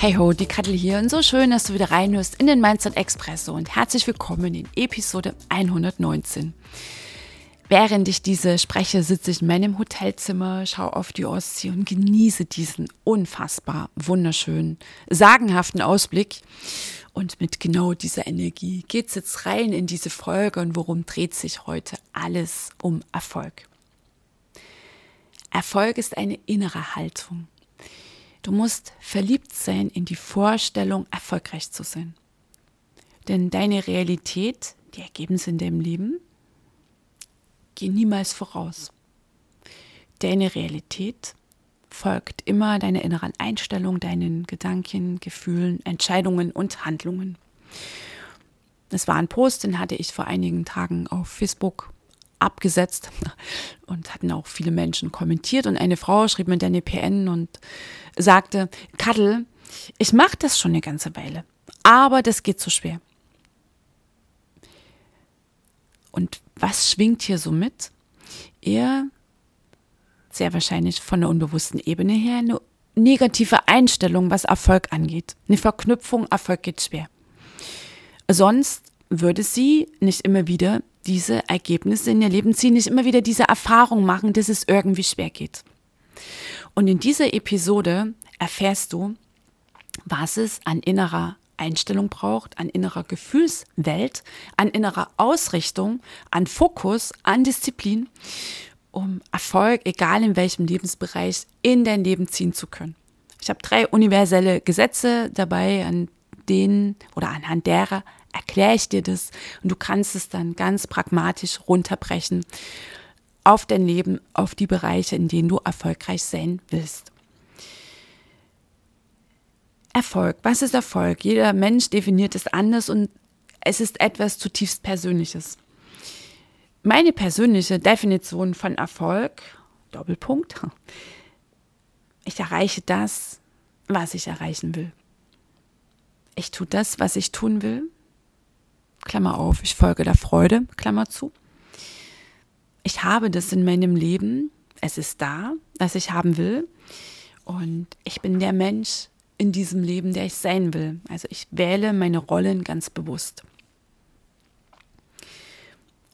Hey ho, die Kattel hier und so schön, dass du wieder reinhörst in den Mindset Expresso und herzlich willkommen in Episode 119. Während ich diese spreche, sitze ich in meinem Hotelzimmer, schaue auf die Ostsee und genieße diesen unfassbar wunderschönen, sagenhaften Ausblick. Und mit genau dieser Energie geht es jetzt rein in diese Folge und worum dreht sich heute alles um Erfolg. Erfolg ist eine innere Haltung. Du musst verliebt sein in die Vorstellung, erfolgreich zu sein. Denn deine Realität, die Ergebnisse in deinem Leben, gehen niemals voraus. Deine Realität folgt immer deiner inneren Einstellung, deinen Gedanken, Gefühlen, Entscheidungen und Handlungen. Das war ein Post, den hatte ich vor einigen Tagen auf Facebook abgesetzt und hatten auch viele Menschen kommentiert und eine Frau schrieb mir dann eine PN und sagte, Kadel, ich mache das schon eine ganze Weile, aber das geht so schwer. Und was schwingt hier so mit? Eher sehr wahrscheinlich von der unbewussten Ebene her eine negative Einstellung, was Erfolg angeht. Eine Verknüpfung, Erfolg geht schwer. Sonst würde sie nicht immer wieder diese Ergebnisse in ihr Leben ziehen, nicht immer wieder diese Erfahrung machen, dass es irgendwie schwer geht. Und in dieser Episode erfährst du, was es an innerer Einstellung braucht, an innerer Gefühlswelt, an innerer Ausrichtung, an Fokus, an Disziplin, um Erfolg, egal in welchem Lebensbereich, in dein Leben ziehen zu können. Ich habe drei universelle Gesetze dabei, an denen oder anhand derer erkläre ich dir das und du kannst es dann ganz pragmatisch runterbrechen auf dein Leben, auf die Bereiche, in denen du erfolgreich sein willst. Erfolg. Was ist Erfolg? Jeder Mensch definiert es anders und es ist etwas zutiefst Persönliches. Meine persönliche Definition von Erfolg, Doppelpunkt, ich erreiche das, was ich erreichen will. Ich tue das, was ich tun will. Klammer auf, ich folge der Freude, Klammer zu. Ich habe das in meinem Leben, es ist da, was ich haben will. Und ich bin der Mensch in diesem Leben, der ich sein will. Also ich wähle meine Rollen ganz bewusst.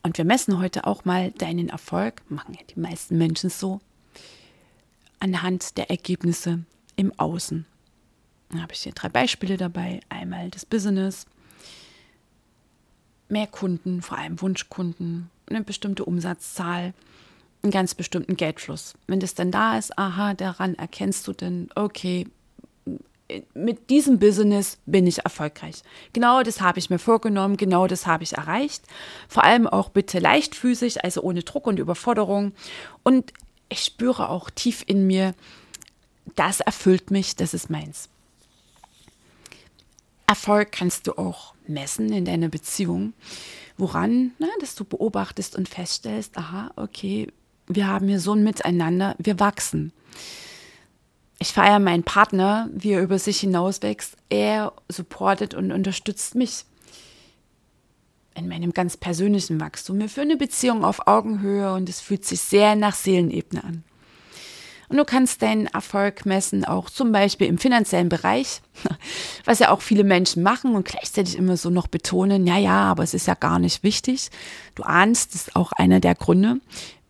Und wir messen heute auch mal deinen Erfolg, machen ja die meisten Menschen so, anhand der Ergebnisse im Außen. Da habe ich hier drei Beispiele dabei. Einmal das Business, mehr Kunden, vor allem Wunschkunden, eine bestimmte Umsatzzahl, einen ganz bestimmten Geldfluss. Wenn das dann da ist, aha, daran erkennst du dann, okay, mit diesem Business bin ich erfolgreich. Genau das habe ich mir vorgenommen, genau das habe ich erreicht. Vor allem auch bitte leichtfüßig, also ohne Druck und Überforderung. Und ich spüre auch tief in mir, das erfüllt mich, das ist meins. Erfolg kannst du auch messen in deiner Beziehung. Woran? Na, dass du beobachtest und feststellst, aha, okay, wir haben hier so ein Miteinander, wir wachsen. Ich feiere meinen Partner, wie er über sich hinauswächst. Er supportet und unterstützt mich in meinem ganz persönlichen Wachstum. Wir führen eine Beziehung auf Augenhöhe und es fühlt sich sehr nach Seelenebene an. Und du kannst deinen Erfolg messen, auch zum Beispiel im finanziellen Bereich, was ja auch viele Menschen machen und gleichzeitig immer so noch betonen, ja, ja, aber es ist ja gar nicht wichtig. Du ahnst, das ist auch einer der Gründe,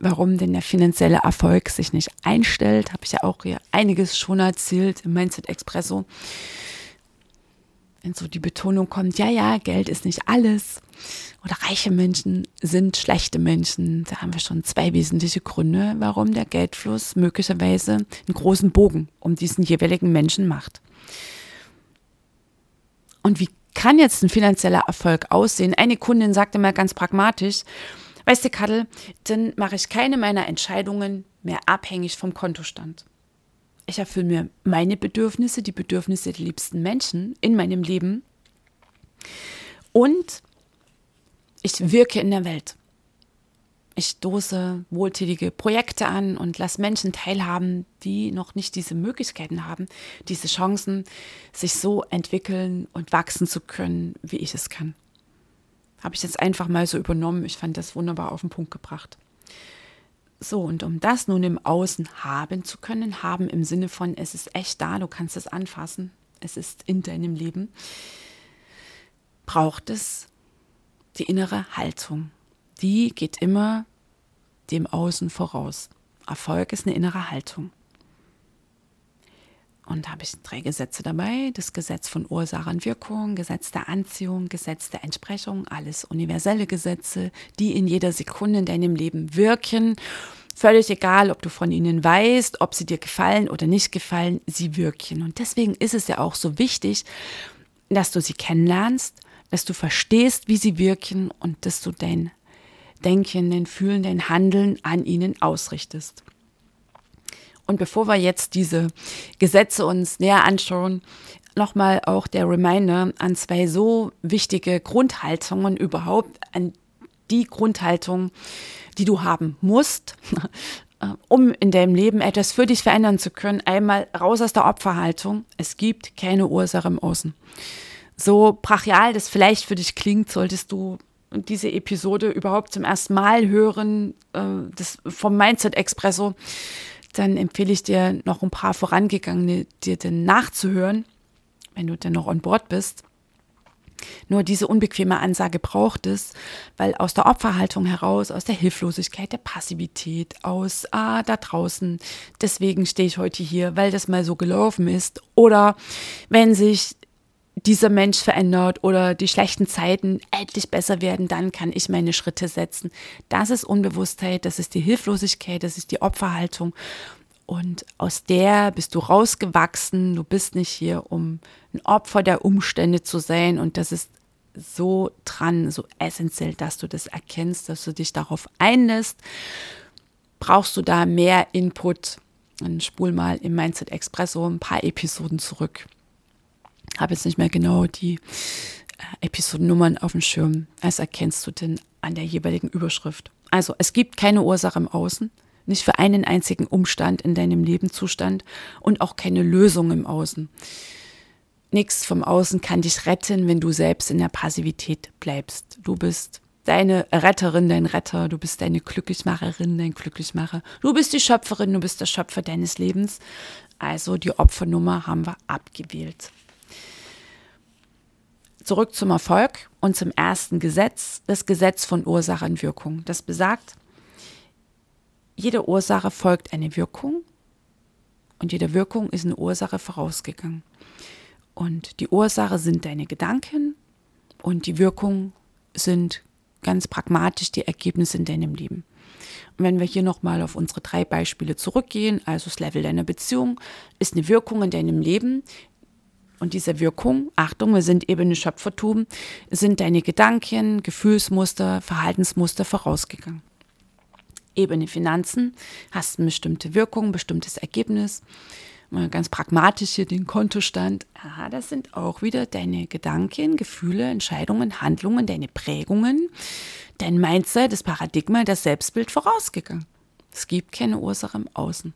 warum denn der finanzielle Erfolg sich nicht einstellt. Habe ich ja auch hier einiges schon erzählt im Mindset Expresso. Wenn so die Betonung kommt, ja, ja, Geld ist nicht alles oder reiche Menschen sind schlechte Menschen. Da haben wir schon zwei wesentliche Gründe, warum der Geldfluss möglicherweise einen großen Bogen um diesen jeweiligen Menschen macht. Und wie kann jetzt ein finanzieller Erfolg aussehen? Eine Kundin sagte mal ganz pragmatisch, Weißt du, Kadel, dann mache ich keine meiner Entscheidungen mehr abhängig vom Kontostand. Ich erfülle mir meine Bedürfnisse, die Bedürfnisse der liebsten Menschen in meinem Leben und ich wirke in der Welt. Ich stoße wohltätige Projekte an und lasse Menschen teilhaben, die noch nicht diese Möglichkeiten haben, diese Chancen, sich so entwickeln und wachsen zu können, wie ich es kann. Habe ich jetzt einfach mal so übernommen. Ich fand das wunderbar auf den Punkt gebracht. So, und um das nun im Außen haben zu können, haben im Sinne von, es ist echt da, du kannst es anfassen, es ist in deinem Leben, braucht es die innere Haltung die geht immer dem Außen voraus. Erfolg ist eine innere Haltung. Und da habe ich drei Gesetze dabei. Das Gesetz von Ursache und Wirkung, Gesetz der Anziehung, Gesetz der Entsprechung, alles universelle Gesetze, die in jeder Sekunde in deinem Leben wirken. Völlig egal, ob du von ihnen weißt, ob sie dir gefallen oder nicht gefallen, sie wirken. Und deswegen ist es ja auch so wichtig, dass du sie kennenlernst, dass du verstehst, wie sie wirken und dass du dein Denken, dein Fühlen, dein Handeln an ihnen ausrichtest. Und bevor wir jetzt diese Gesetze uns näher anschauen, nochmal auch der Reminder an zwei so wichtige Grundhaltungen überhaupt, an die Grundhaltung, die du haben musst, um in deinem Leben etwas für dich verändern zu können. Einmal raus aus der Opferhaltung. Es gibt keine Ursache im Außen. So brachial das vielleicht für dich klingt, solltest du diese Episode überhaupt zum ersten Mal hören, äh, das vom Mindset Expresso, dann empfehle ich dir noch ein paar vorangegangene dir denn nachzuhören, wenn du denn noch on board bist. Nur diese unbequeme Ansage braucht es, weil aus der Opferhaltung heraus, aus der Hilflosigkeit, der Passivität, aus, ah, da draußen, deswegen stehe ich heute hier, weil das mal so gelaufen ist. Oder wenn sich dieser Mensch verändert oder die schlechten Zeiten endlich besser werden, dann kann ich meine Schritte setzen. Das ist Unbewusstheit, das ist die Hilflosigkeit, das ist die Opferhaltung. Und aus der bist du rausgewachsen. Du bist nicht hier, um ein Opfer der Umstände zu sein. Und das ist so dran, so essentiell, dass du das erkennst, dass du dich darauf einlässt. Brauchst du da mehr Input? Dann spul mal im Mindset Expresso ein paar Episoden zurück habe jetzt nicht mehr genau die äh, Episodennummern auf dem Schirm. als erkennst du denn an der jeweiligen Überschrift. Also, es gibt keine Ursache im Außen, nicht für einen einzigen Umstand in deinem Lebenszustand und auch keine Lösung im Außen. Nichts vom Außen kann dich retten, wenn du selbst in der Passivität bleibst. Du bist deine Retterin, dein Retter, du bist deine Glücklichmacherin, dein Glücklichmacher. Du bist die Schöpferin, du bist der Schöpfer deines Lebens. Also die Opfernummer haben wir abgewählt. Zurück zum Erfolg und zum ersten Gesetz, das Gesetz von Ursache und Wirkung. Das besagt, jede Ursache folgt eine Wirkung und jede Wirkung ist eine Ursache vorausgegangen. Und die Ursache sind deine Gedanken und die Wirkung sind ganz pragmatisch die Ergebnisse in deinem Leben. Und wenn wir hier nochmal auf unsere drei Beispiele zurückgehen, also das Level deiner Beziehung ist eine Wirkung in deinem Leben, und diese Wirkung, Achtung, wir sind Ebene Schöpfertum, sind deine Gedanken, Gefühlsmuster, Verhaltensmuster vorausgegangen. Ebene Finanzen, hast eine bestimmte Wirkung, ein bestimmtes Ergebnis. Mal ganz pragmatisch hier den Kontostand. Aha, das sind auch wieder deine Gedanken, Gefühle, Entscheidungen, Handlungen, deine Prägungen, dein Mindset, das Paradigma, das Selbstbild vorausgegangen. Es gibt keine Ursache im Außen.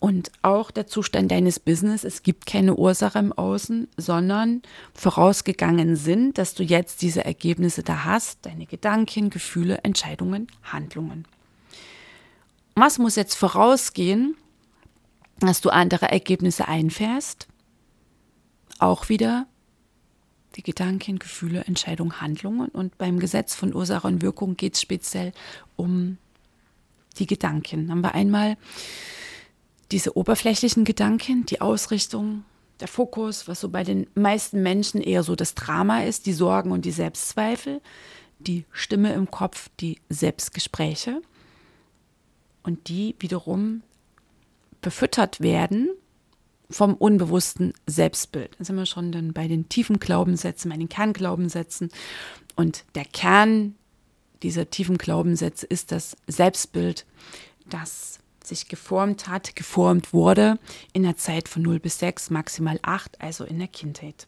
Und auch der Zustand deines Business, es gibt keine Ursache im Außen, sondern vorausgegangen sind, dass du jetzt diese Ergebnisse da hast, deine Gedanken, Gefühle, Entscheidungen, Handlungen. Was muss jetzt vorausgehen, dass du andere Ergebnisse einfährst? Auch wieder die Gedanken, Gefühle, Entscheidungen, Handlungen. Und beim Gesetz von Ursache und Wirkung geht es speziell um die Gedanken. Haben wir einmal diese oberflächlichen Gedanken, die Ausrichtung, der Fokus, was so bei den meisten Menschen eher so das Drama ist, die Sorgen und die Selbstzweifel, die Stimme im Kopf, die Selbstgespräche und die wiederum befüttert werden vom unbewussten Selbstbild. Da sind wir schon dann bei den tiefen Glaubenssätzen, bei den Kernglaubenssätzen. Und der Kern dieser tiefen Glaubenssätze ist das Selbstbild, das sich geformt hat, geformt wurde in der Zeit von 0 bis 6, maximal 8, also in der Kindheit.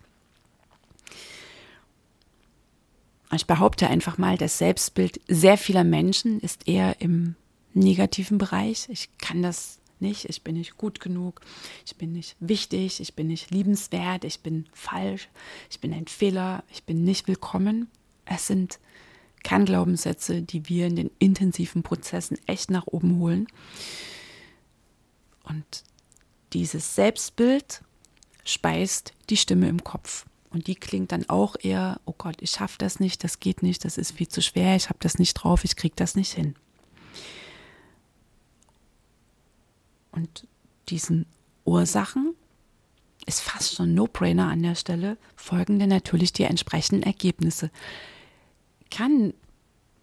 Ich behaupte einfach mal, das Selbstbild sehr vieler Menschen ist eher im negativen Bereich. Ich kann das nicht, ich bin nicht gut genug, ich bin nicht wichtig, ich bin nicht liebenswert, ich bin falsch, ich bin ein Fehler, ich bin nicht willkommen. Es sind Kernglaubenssätze, die wir in den intensiven Prozessen echt nach oben holen. Und dieses Selbstbild speist die Stimme im Kopf. Und die klingt dann auch eher, oh Gott, ich schaffe das nicht, das geht nicht, das ist viel zu schwer, ich habe das nicht drauf, ich kriege das nicht hin. Und diesen Ursachen ist fast schon No-Brainer an der Stelle, folgen dann natürlich die entsprechenden Ergebnisse. Kann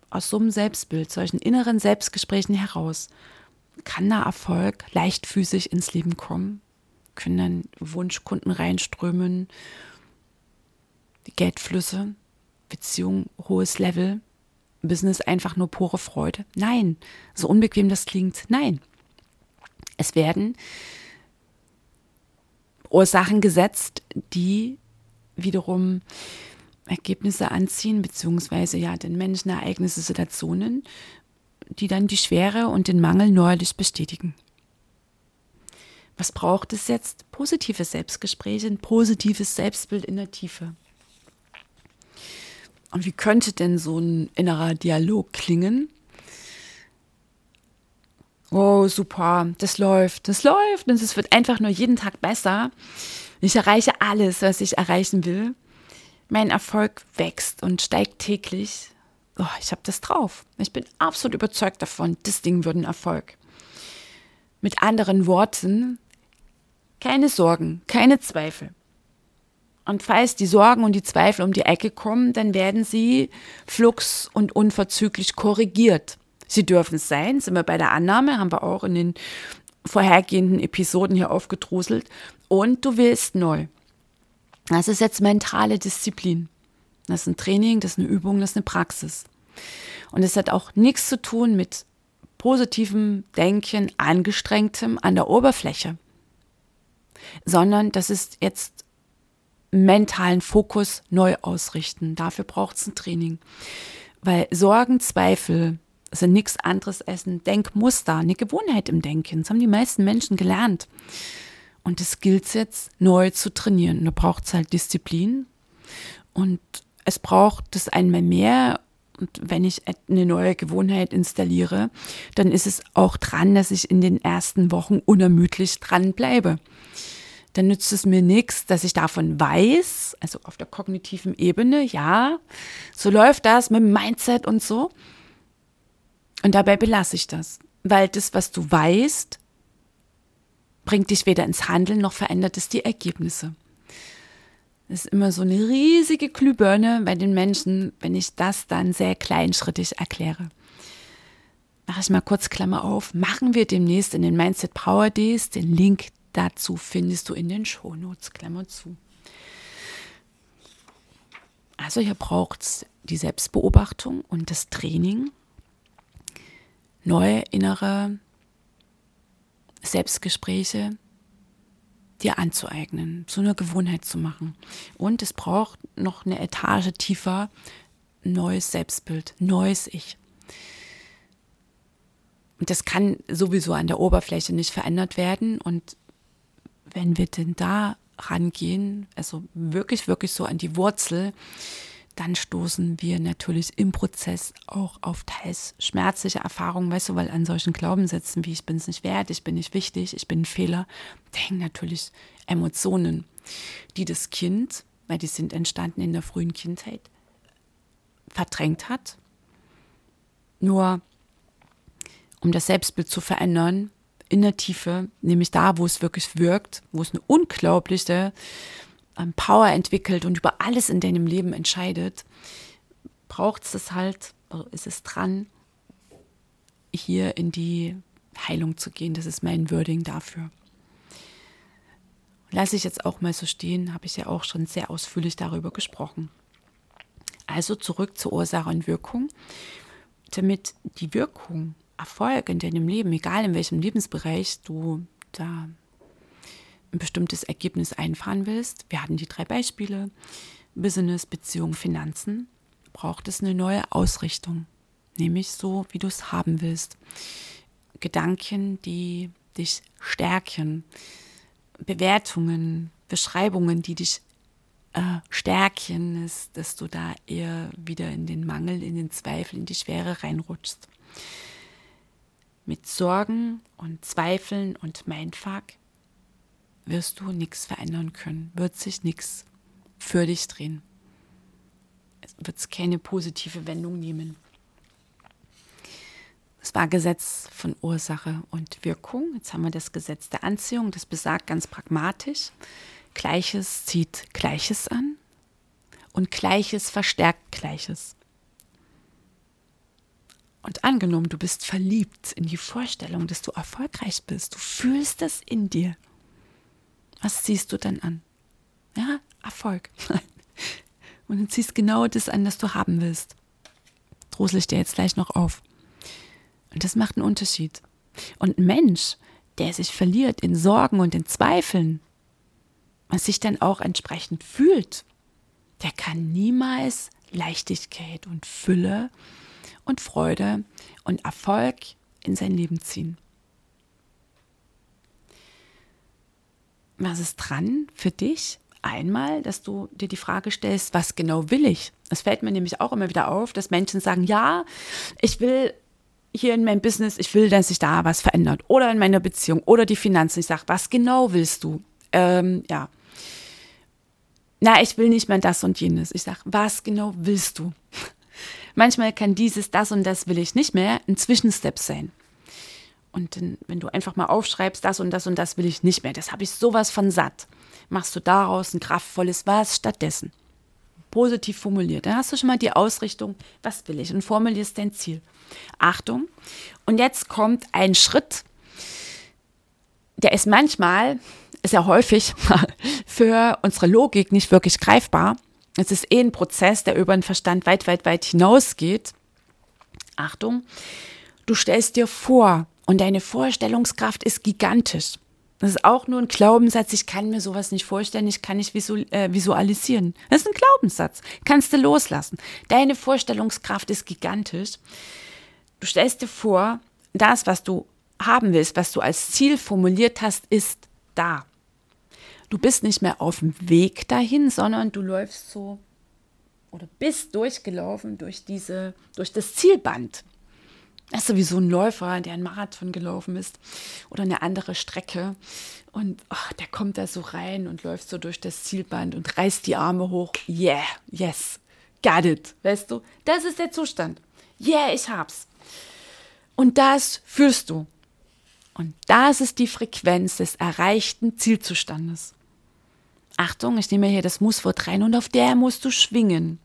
aus so einem Selbstbild, solchen inneren Selbstgesprächen heraus, kann da Erfolg leichtfüßig ins Leben kommen? Können dann Wunschkunden reinströmen Geldflüsse, Beziehung, hohes Level, Business einfach nur pure Freude. Nein, so unbequem das klingt, nein. Es werden Ursachen gesetzt, die wiederum Ergebnisse anziehen, beziehungsweise ja den Menschen Ereignisse, Situationen, die dann die Schwere und den Mangel neuerlich bestätigen. Was braucht es jetzt? Positive Selbstgespräche, ein positives Selbstbild in der Tiefe. Und wie könnte denn so ein innerer Dialog klingen? Oh, super, das läuft, das läuft und es wird einfach nur jeden Tag besser. Ich erreiche alles, was ich erreichen will. Mein Erfolg wächst und steigt täglich. Oh, ich habe das drauf. Ich bin absolut überzeugt davon, das Ding wird ein Erfolg. Mit anderen Worten, keine Sorgen, keine Zweifel. Und falls die Sorgen und die Zweifel um die Ecke kommen, dann werden sie flugs und unverzüglich korrigiert. Sie dürfen es sein, sind wir bei der Annahme, haben wir auch in den vorhergehenden Episoden hier aufgedruselt. Und du willst neu. Das ist jetzt mentale Disziplin. Das ist ein Training, das ist eine Übung, das ist eine Praxis. Und es hat auch nichts zu tun mit positivem Denken, angestrengtem an der Oberfläche, sondern das ist jetzt mentalen Fokus neu ausrichten. Dafür braucht es ein Training. Weil Sorgen, Zweifel sind nichts anderes als ein Denkmuster, eine Gewohnheit im Denken. Das haben die meisten Menschen gelernt. Und das gilt jetzt neu zu trainieren. Da braucht es halt Disziplin. Und es braucht das einmal mehr. Und wenn ich eine neue Gewohnheit installiere, dann ist es auch dran, dass ich in den ersten Wochen unermüdlich dran bleibe dann nützt es mir nichts, dass ich davon weiß, also auf der kognitiven Ebene, ja, so läuft das mit dem Mindset und so. Und dabei belasse ich das, weil das, was du weißt, bringt dich weder ins Handeln noch verändert es die Ergebnisse. Ist immer so eine riesige Glühbirne bei den Menschen, wenn ich das dann sehr kleinschrittig erkläre. Mache ich mal kurz Klammer auf. Machen wir demnächst in den Mindset Power Days den Link dazu findest du in den Shownotes, Klammer zu. Also hier braucht es die Selbstbeobachtung und das Training, neue innere Selbstgespräche dir anzueignen, zu einer Gewohnheit zu machen. Und es braucht noch eine Etage tiefer neues Selbstbild, neues Ich. Und das kann sowieso an der Oberfläche nicht verändert werden. Und wenn wir denn da rangehen, also wirklich, wirklich so an die Wurzel, dann stoßen wir natürlich im Prozess auch auf teils schmerzliche Erfahrungen, weißt du, weil an solchen Glaubenssätzen wie ich bin es nicht wert, ich bin nicht wichtig, ich bin ein Fehler, da hängen natürlich Emotionen, die das Kind, weil die sind entstanden in der frühen Kindheit, verdrängt hat. Nur um das Selbstbild zu verändern, in der Tiefe, nämlich da, wo es wirklich wirkt, wo es eine unglaubliche Power entwickelt und über alles in deinem Leben entscheidet, braucht es halt, ist es dran, hier in die Heilung zu gehen. Das ist mein Wording dafür. Lasse ich jetzt auch mal so stehen, habe ich ja auch schon sehr ausführlich darüber gesprochen. Also zurück zur Ursache und Wirkung. damit die Wirkung, Erfolg in deinem Leben, egal in welchem Lebensbereich du da ein bestimmtes Ergebnis einfahren willst, wir hatten die drei Beispiele, Business, Beziehung, Finanzen, braucht es eine neue Ausrichtung, nämlich so, wie du es haben willst. Gedanken, die dich stärken, Bewertungen, Beschreibungen, die dich äh, stärken, ist, dass du da eher wieder in den Mangel, in den Zweifel, in die Schwere reinrutschst. Mit Sorgen und Zweifeln und Mindfuck wirst du nichts verändern können, wird sich nichts für dich drehen. Es wird keine positive Wendung nehmen. Es war Gesetz von Ursache und Wirkung. Jetzt haben wir das Gesetz der Anziehung. Das besagt ganz pragmatisch, Gleiches zieht Gleiches an und Gleiches verstärkt Gleiches. Und angenommen, du bist verliebt in die Vorstellung, dass du erfolgreich bist, du fühlst es in dir. Was ziehst du dann an? Ja, Erfolg. Und du ziehst genau das an, das du haben willst. Drosel ich dir jetzt gleich noch auf. Und das macht einen Unterschied. Und ein Mensch, der sich verliert in Sorgen und in Zweifeln und sich dann auch entsprechend fühlt, der kann niemals Leichtigkeit und Fülle und Freude und Erfolg in sein Leben ziehen. Was ist dran für dich? Einmal, dass du dir die Frage stellst, was genau will ich? Es fällt mir nämlich auch immer wieder auf, dass Menschen sagen, ja, ich will hier in meinem Business, ich will, dass sich da was verändert. Oder in meiner Beziehung oder die Finanzen. Ich sage, was genau willst du? Ähm, ja. Na, ich will nicht mehr das und jenes. Ich sage, was genau willst du? Manchmal kann dieses, das und das will ich nicht mehr ein Zwischenstep sein. Und dann, wenn du einfach mal aufschreibst, das und das und das will ich nicht mehr, das habe ich sowas von satt, machst du daraus ein kraftvolles Was stattdessen. Positiv formuliert. Dann hast du schon mal die Ausrichtung, was will ich und formulierst dein Ziel. Achtung. Und jetzt kommt ein Schritt, der ist manchmal, sehr häufig für unsere Logik nicht wirklich greifbar. Es ist eh ein Prozess, der über den Verstand weit, weit, weit hinausgeht. Achtung, du stellst dir vor und deine Vorstellungskraft ist gigantisch. Das ist auch nur ein Glaubenssatz. Ich kann mir sowas nicht vorstellen. Ich kann nicht äh, visualisieren. Das ist ein Glaubenssatz. Kannst du loslassen. Deine Vorstellungskraft ist gigantisch. Du stellst dir vor, das, was du haben willst, was du als Ziel formuliert hast, ist da. Du bist nicht mehr auf dem Weg dahin, sondern du läufst so oder bist durchgelaufen durch diese, durch das Zielband. Das ist wie ein Läufer, der einen Marathon gelaufen ist oder eine andere Strecke. Und oh, der kommt da so rein und läuft so durch das Zielband und reißt die Arme hoch. Yeah, yes, got it. Weißt du, das ist der Zustand. Yeah, ich hab's. Und das fühlst du. Und das ist die Frequenz des erreichten Zielzustandes. Achtung, ich nehme hier das Musswort rein und auf der musst du schwingen.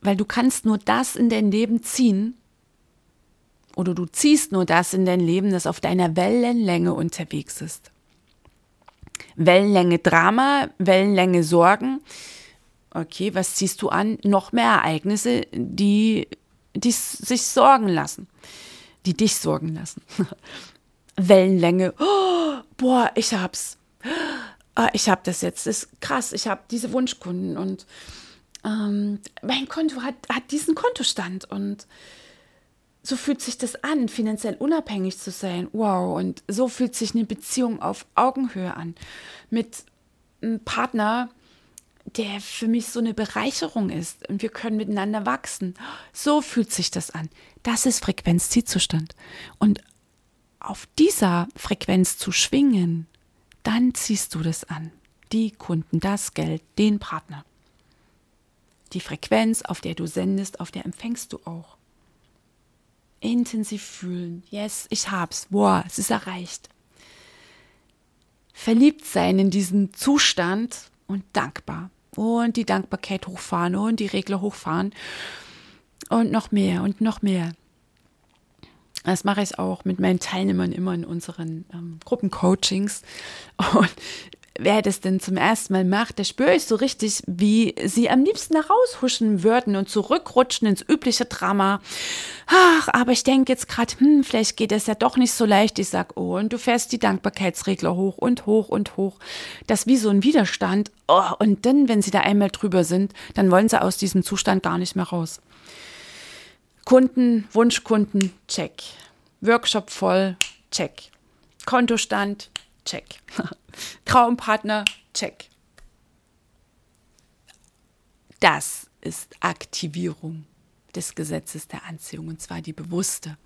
Weil du kannst nur das in dein Leben ziehen oder du ziehst nur das in dein Leben, das auf deiner Wellenlänge unterwegs ist. Wellenlänge Drama, Wellenlänge Sorgen. Okay, was ziehst du an? Noch mehr Ereignisse, die die sich sorgen lassen, die dich sorgen lassen. Wellenlänge, oh, boah, ich hab's. Ah, ich hab das jetzt, das ist krass, ich habe diese Wunschkunden und ähm, mein Konto hat, hat diesen Kontostand und so fühlt sich das an, finanziell unabhängig zu sein. Wow, und so fühlt sich eine Beziehung auf Augenhöhe an. Mit einem Partner, der für mich so eine Bereicherung ist und wir können miteinander wachsen. So fühlt sich das an. Das ist Frequenz-Zielzustand. Und auf dieser Frequenz zu schwingen, dann ziehst du das an. Die Kunden, das Geld, den Partner. Die Frequenz, auf der du sendest, auf der empfängst du auch. Intensiv fühlen. Yes, ich hab's. Boah, es ist erreicht. Verliebt sein in diesen Zustand und dankbar und die Dankbarkeit hochfahren und die Regler hochfahren und noch mehr und noch mehr. Das mache ich auch mit meinen Teilnehmern immer in unseren ähm, Gruppencoachings. Und wer das denn zum ersten Mal macht, da spüre ich so richtig, wie sie am liebsten da raushuschen würden und zurückrutschen ins übliche Drama. Ach, aber ich denke jetzt gerade, hm, vielleicht geht es ja doch nicht so leicht. Ich sag, oh, und du fährst die Dankbarkeitsregler hoch und hoch und hoch. Das wie so ein Widerstand. Oh, und dann, wenn sie da einmal drüber sind, dann wollen sie aus diesem Zustand gar nicht mehr raus. Kunden, Wunschkunden, check. Workshop voll, check. Kontostand, check. Traumpartner, check. Das ist Aktivierung des Gesetzes der Anziehung und zwar die bewusste.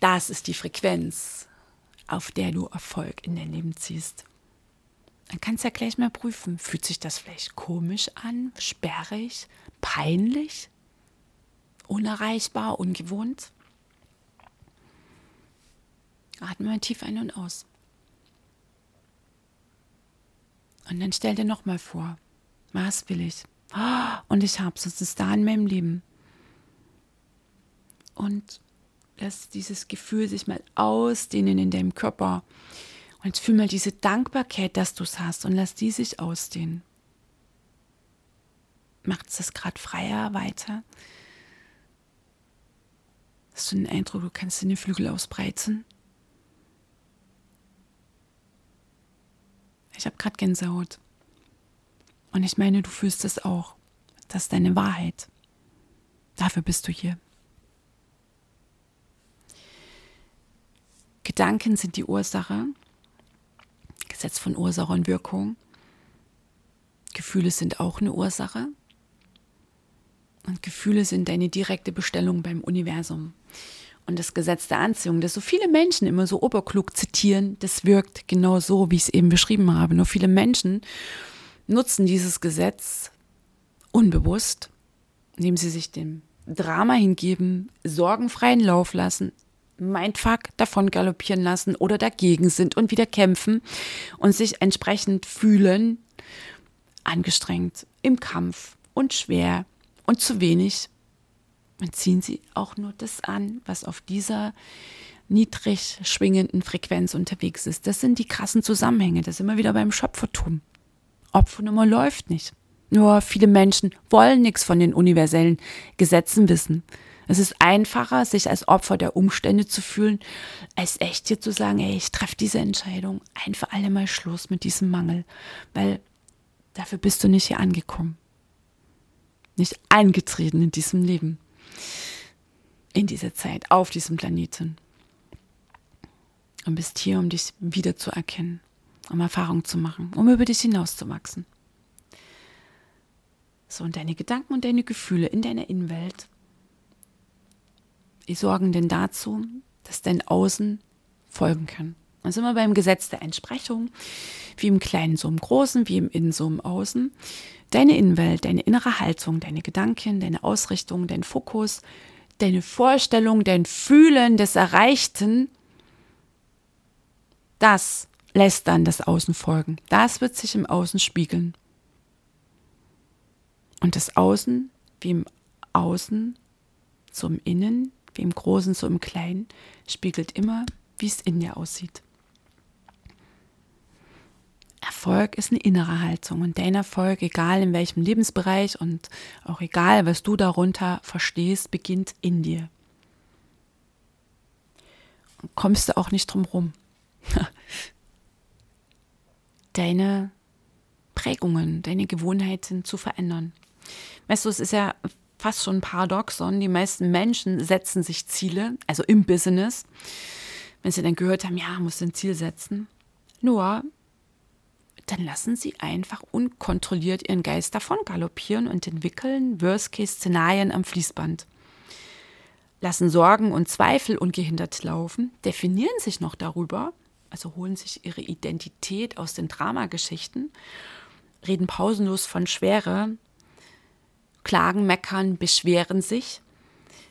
Das ist die Frequenz, auf der du Erfolg in dein Leben ziehst. Dann kannst du ja gleich mal prüfen, fühlt sich das vielleicht komisch an, sperrig, peinlich, unerreichbar, ungewohnt? Atme mal tief ein und aus. Und dann stell dir nochmal vor, was will ich? Und ich habe es, es ist da in meinem Leben. Und lass dieses Gefühl sich mal ausdehnen in deinem Körper. Und jetzt fühl mal diese Dankbarkeit, dass du es hast und lass die sich ausdehnen. Macht es das gerade freier weiter? Hast du den Eindruck, du kannst deine Flügel ausbreiten? Ich habe gerade Gänsehaut. Und ich meine, du fühlst es auch. Das ist deine Wahrheit. Dafür bist du hier. Gedanken sind die Ursache. Gesetz von Ursache und Wirkung. Gefühle sind auch eine Ursache. Und Gefühle sind deine direkte Bestellung beim Universum. Und das Gesetz der Anziehung, das so viele Menschen immer so oberklug zitieren, das wirkt genau so, wie ich es eben beschrieben habe. Nur viele Menschen nutzen dieses Gesetz unbewusst, indem sie sich dem Drama hingeben, sorgenfreien Lauf lassen, Mindfuck davon galoppieren lassen oder dagegen sind und wieder kämpfen und sich entsprechend fühlen, angestrengt, im Kampf und schwer und zu wenig und ziehen sie auch nur das an, was auf dieser niedrig schwingenden Frequenz unterwegs ist. Das sind die krassen Zusammenhänge. Das ist immer wieder beim Schöpfertum. Opfernummer läuft nicht. Nur viele Menschen wollen nichts von den universellen Gesetzen wissen. Es ist einfacher, sich als Opfer der Umstände zu fühlen, als echt hier zu sagen, ey, ich treffe diese Entscheidung, ein für alle Mal Schluss mit diesem Mangel, weil dafür bist du nicht hier angekommen, nicht eingetreten in diesem Leben in dieser Zeit, auf diesem Planeten. Und bist hier, um dich wiederzuerkennen, um Erfahrung zu machen, um über dich hinauszuwachsen. So, und deine Gedanken und deine Gefühle in deiner Innenwelt, die sorgen denn dazu, dass dein Außen folgen kann. Also immer beim Gesetz der Entsprechung, wie im Kleinen so im Großen, wie im Innen so im Außen. Deine Innenwelt, deine innere Haltung, deine Gedanken, deine Ausrichtung, dein Fokus, deine Vorstellung, dein Fühlen des Erreichten, das lässt dann das Außen folgen. Das wird sich im Außen spiegeln. Und das Außen, wie im Außen, im Innen, wie im Großen, so im Kleinen, spiegelt immer, wie es in dir aussieht. Erfolg ist eine innere Haltung und dein Erfolg, egal in welchem Lebensbereich und auch egal, was du darunter verstehst, beginnt in dir. Und kommst du auch nicht drum rum. deine Prägungen, deine Gewohnheiten zu verändern. Weißt du, es ist ja fast schon ein Paradoxon. Die meisten Menschen setzen sich Ziele, also im Business. Wenn sie dann gehört haben, ja, muss ein Ziel setzen. Nur dann lassen sie einfach unkontrolliert ihren Geist davon galoppieren und entwickeln Worst-Case-Szenarien am Fließband. Lassen Sorgen und Zweifel ungehindert laufen, definieren sich noch darüber, also holen sich ihre Identität aus den Dramageschichten, reden pausenlos von Schwere, klagen, meckern, beschweren sich,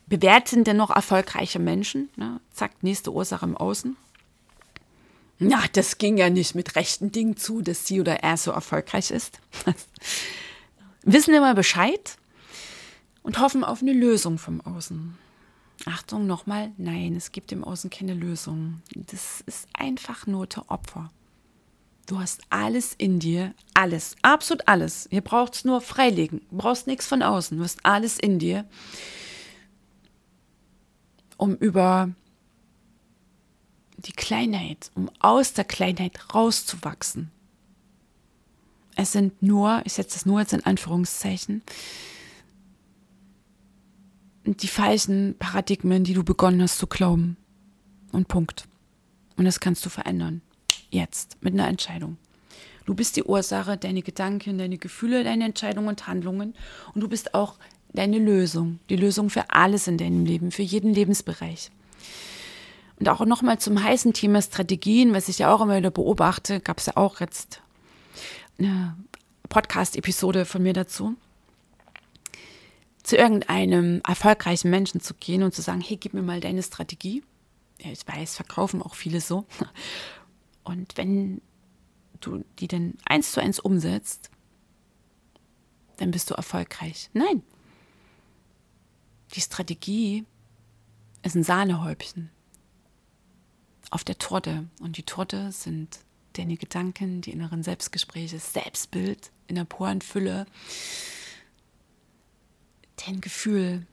bewerten dennoch erfolgreiche Menschen, ne, zack, nächste Ursache im Außen na, das ging ja nicht mit rechten Dingen zu, dass sie oder er so erfolgreich ist. Wissen immer Bescheid und hoffen auf eine Lösung vom Außen. Achtung nochmal, nein, es gibt im Außen keine Lösung. Das ist einfach nur der Opfer. Du hast alles in dir, alles, absolut alles. Ihr braucht es nur freilegen. Du brauchst nichts von außen. Du hast alles in dir, um über Kleinheit, um aus der Kleinheit rauszuwachsen. Es sind nur, ich setze es nur jetzt in Anführungszeichen, die falschen Paradigmen, die du begonnen hast zu glauben. Und Punkt. Und das kannst du verändern. Jetzt, mit einer Entscheidung. Du bist die Ursache, deine Gedanken, deine Gefühle, deine Entscheidungen und Handlungen. Und du bist auch deine Lösung. Die Lösung für alles in deinem Leben, für jeden Lebensbereich. Und auch nochmal zum heißen Thema Strategien, was ich ja auch immer wieder beobachte, gab es ja auch jetzt eine Podcast-Episode von mir dazu. Zu irgendeinem erfolgreichen Menschen zu gehen und zu sagen, hey, gib mir mal deine Strategie. Ja, ich weiß, verkaufen auch viele so. Und wenn du die dann eins zu eins umsetzt, dann bist du erfolgreich. Nein. Die Strategie ist ein Sahnehäubchen auf der Torte. Und die Torte sind deine Gedanken, die inneren Selbstgespräche, Selbstbild in der puren Fülle, dein Gefühl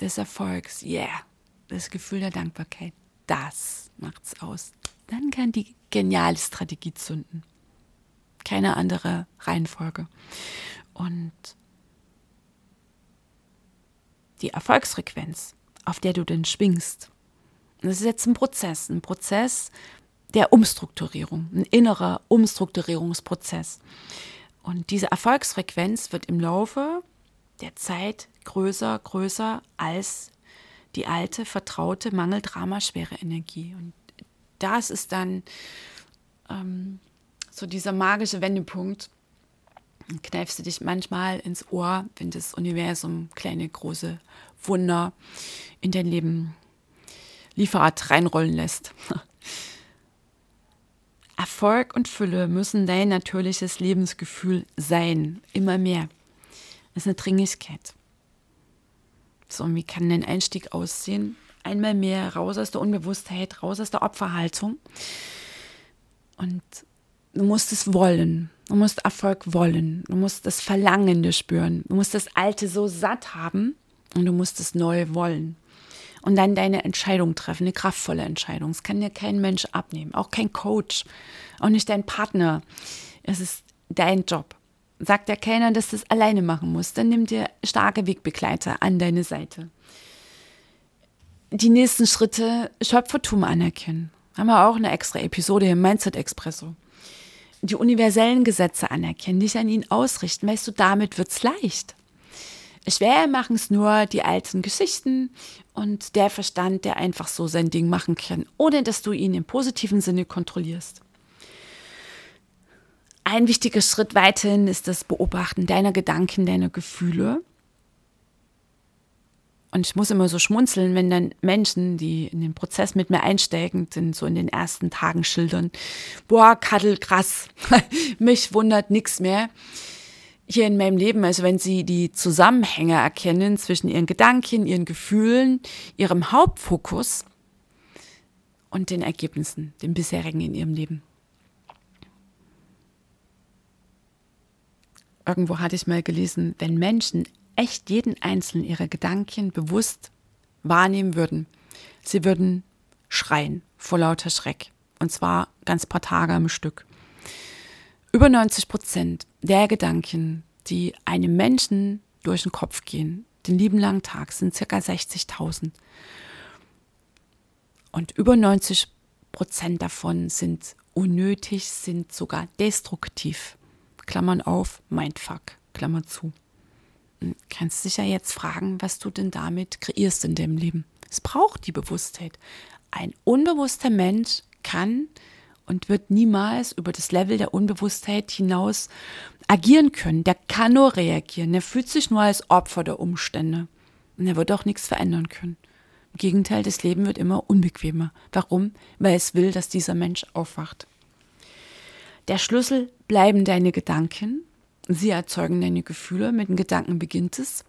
des Erfolgs, yeah, das Gefühl der Dankbarkeit, das macht's aus. Dann kann die geniale Strategie zünden. Keine andere Reihenfolge. Und die Erfolgsfrequenz, auf der du denn schwingst, das ist jetzt ein Prozess, ein Prozess der Umstrukturierung, ein innerer Umstrukturierungsprozess. Und diese Erfolgsfrequenz wird im Laufe der Zeit größer, größer als die alte, vertraute, Mangeldrama, schwere Energie. Und das ist dann ähm, so dieser magische Wendepunkt. Dann kneifst du dich manchmal ins Ohr, wenn das Universum kleine, große Wunder in dein Leben Lieferart reinrollen lässt. Erfolg und Fülle müssen dein natürliches Lebensgefühl sein, immer mehr. Das ist eine Dringlichkeit. So, und wie kann dein Einstieg aussehen? Einmal mehr raus aus der Unbewusstheit, raus aus der Opferhaltung. Und du musst es wollen. Du musst Erfolg wollen. Du musst das Verlangende spüren. Du musst das Alte so satt haben und du musst es neu wollen. Und dann deine Entscheidung treffen, eine kraftvolle Entscheidung. Das kann dir kein Mensch abnehmen, auch kein Coach, auch nicht dein Partner. Es ist dein Job. Sagt ja keiner, dass du es alleine machen musst. Dann nimm dir starke Wegbegleiter an deine Seite. Die nächsten Schritte Schöpfertum anerkennen. Haben wir auch eine extra Episode im Mindset Expresso. Die universellen Gesetze anerkennen, dich an ihnen ausrichten. Weißt du, damit wird es leicht. Schwer machen es nur die alten Geschichten und der Verstand, der einfach so sein Ding machen kann, ohne dass du ihn im positiven Sinne kontrollierst. Ein wichtiger Schritt weiterhin ist das Beobachten deiner Gedanken, deiner Gefühle. Und ich muss immer so schmunzeln, wenn dann Menschen, die in den Prozess mit mir einsteigen, sind so in den ersten Tagen schildern, boah, Kaddel, krass, mich wundert nichts mehr hier in meinem Leben, also wenn sie die Zusammenhänge erkennen zwischen ihren Gedanken, ihren Gefühlen, ihrem Hauptfokus und den Ergebnissen, den bisherigen in ihrem Leben. Irgendwo hatte ich mal gelesen, wenn Menschen echt jeden einzelnen ihrer Gedanken bewusst wahrnehmen würden, sie würden schreien vor lauter Schreck. Und zwar ganz paar Tage am Stück. Über 90 Prozent der Gedanken, die einem Menschen durch den Kopf gehen, den lieben langen Tag, sind circa 60.000. Und über 90 Prozent davon sind unnötig, sind sogar destruktiv. Klammern auf, Mindfuck, Klammer zu. Und kannst dich ja jetzt fragen, was du denn damit kreierst in dem Leben. Es braucht die Bewusstheit. Ein unbewusster Mensch kann und wird niemals über das Level der Unbewusstheit hinaus agieren können. Der kann nur reagieren. Der fühlt sich nur als Opfer der Umstände. Und er wird auch nichts verändern können. Im Gegenteil, das Leben wird immer unbequemer. Warum? Weil es will, dass dieser Mensch aufwacht. Der Schlüssel bleiben deine Gedanken. Sie erzeugen deine Gefühle. Mit den Gedanken beginnt es.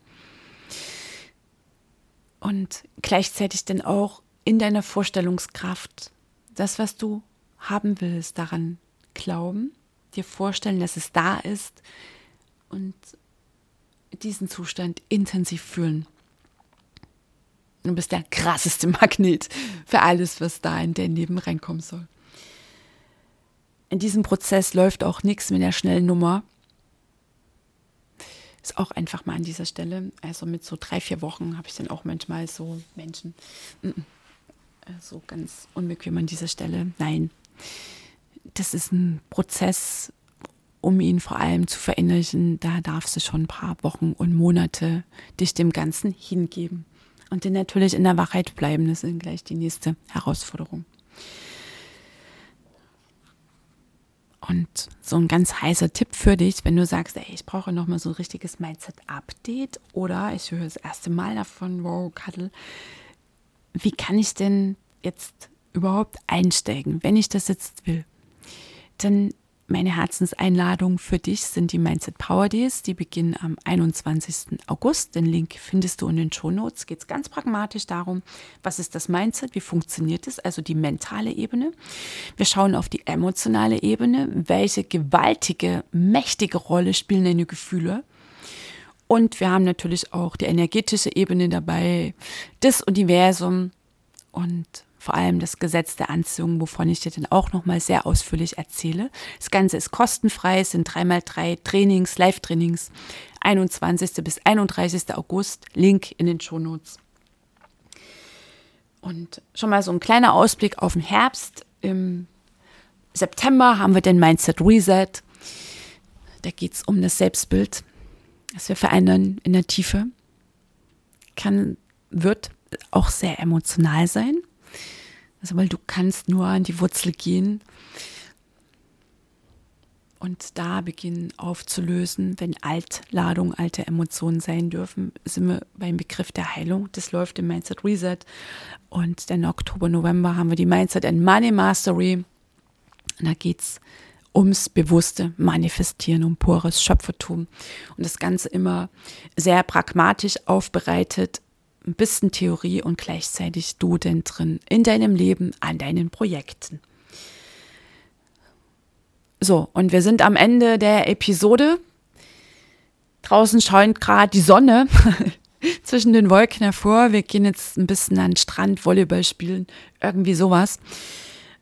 Und gleichzeitig dann auch in deiner Vorstellungskraft das, was du haben willst, daran glauben dir vorstellen, dass es da ist und diesen Zustand intensiv fühlen. Du bist der krasseste Magnet für alles, was da in dein Leben reinkommen soll. In diesem Prozess läuft auch nichts mit der schnellen Nummer. Ist auch einfach mal an dieser Stelle. Also mit so drei, vier Wochen habe ich dann auch manchmal so Menschen. Mm, mm, so ganz unbequem an dieser Stelle. Nein, das ist ein Prozess, um ihn vor allem zu verinnerlichen. Da darfst du schon ein paar Wochen und Monate dich dem Ganzen hingeben. Und dann natürlich in der Wachheit bleiben. Das ist gleich die nächste Herausforderung. Und so ein ganz heißer Tipp für dich, wenn du sagst, ey, ich brauche nochmal so ein richtiges Mindset-Update oder ich höre das erste Mal davon, wow, Kattel, wie kann ich denn jetzt überhaupt einsteigen, wenn ich das jetzt will? Dann meine Herzenseinladung für dich sind die Mindset Power Days. Die beginnen am 21. August. Den Link findest du in den Show Notes. Geht es ganz pragmatisch darum, was ist das Mindset, wie funktioniert es, also die mentale Ebene. Wir schauen auf die emotionale Ebene, welche gewaltige, mächtige Rolle spielen deine Gefühle. Und wir haben natürlich auch die energetische Ebene dabei, das Universum und vor allem das Gesetz der Anziehung, wovon ich dir dann auch nochmal sehr ausführlich erzähle. Das Ganze ist kostenfrei, es sind dreimal drei Trainings, Live-Trainings, 21. bis 31. August, Link in den Shownotes. Und schon mal so ein kleiner Ausblick auf den Herbst. Im September haben wir den Mindset Reset. Da geht es um das Selbstbild, das wir verändern in der Tiefe. Kann, wird auch sehr emotional sein. Also weil du kannst nur an die Wurzel gehen und da beginnen aufzulösen, wenn Altladung, alte Emotionen sein dürfen, sind wir beim Begriff der Heilung. Das läuft im Mindset Reset. Und dann Oktober, November haben wir die Mindset and Money Mastery. Und da geht es ums bewusste Manifestieren, um pures Schöpfertum. Und das Ganze immer sehr pragmatisch aufbereitet, ein bisschen Theorie und gleichzeitig du denn drin in deinem Leben, an deinen Projekten. So, und wir sind am Ende der Episode. Draußen scheint gerade die Sonne zwischen den Wolken hervor. Wir gehen jetzt ein bisschen an den Strand, Volleyball spielen, irgendwie sowas.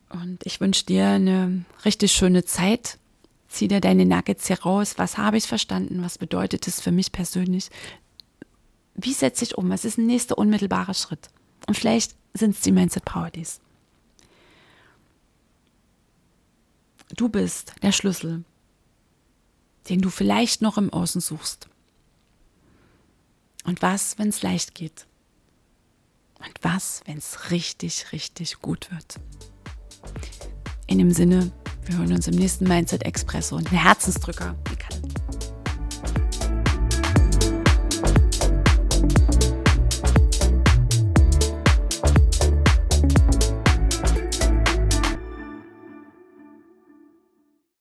Und ich wünsche dir eine richtig schöne Zeit. Zieh dir deine Nuggets hier raus. Was habe ich verstanden? Was bedeutet es für mich persönlich? Wie setze ich um? Was ist der nächste unmittelbare Schritt? Und vielleicht sind es die Mindset Days. Du bist der Schlüssel, den du vielleicht noch im Außen suchst. Und was, wenn es leicht geht? Und was, wenn es richtig, richtig gut wird? In dem Sinne, wir hören uns im nächsten Mindset Expresso und ein Herzensdrücker.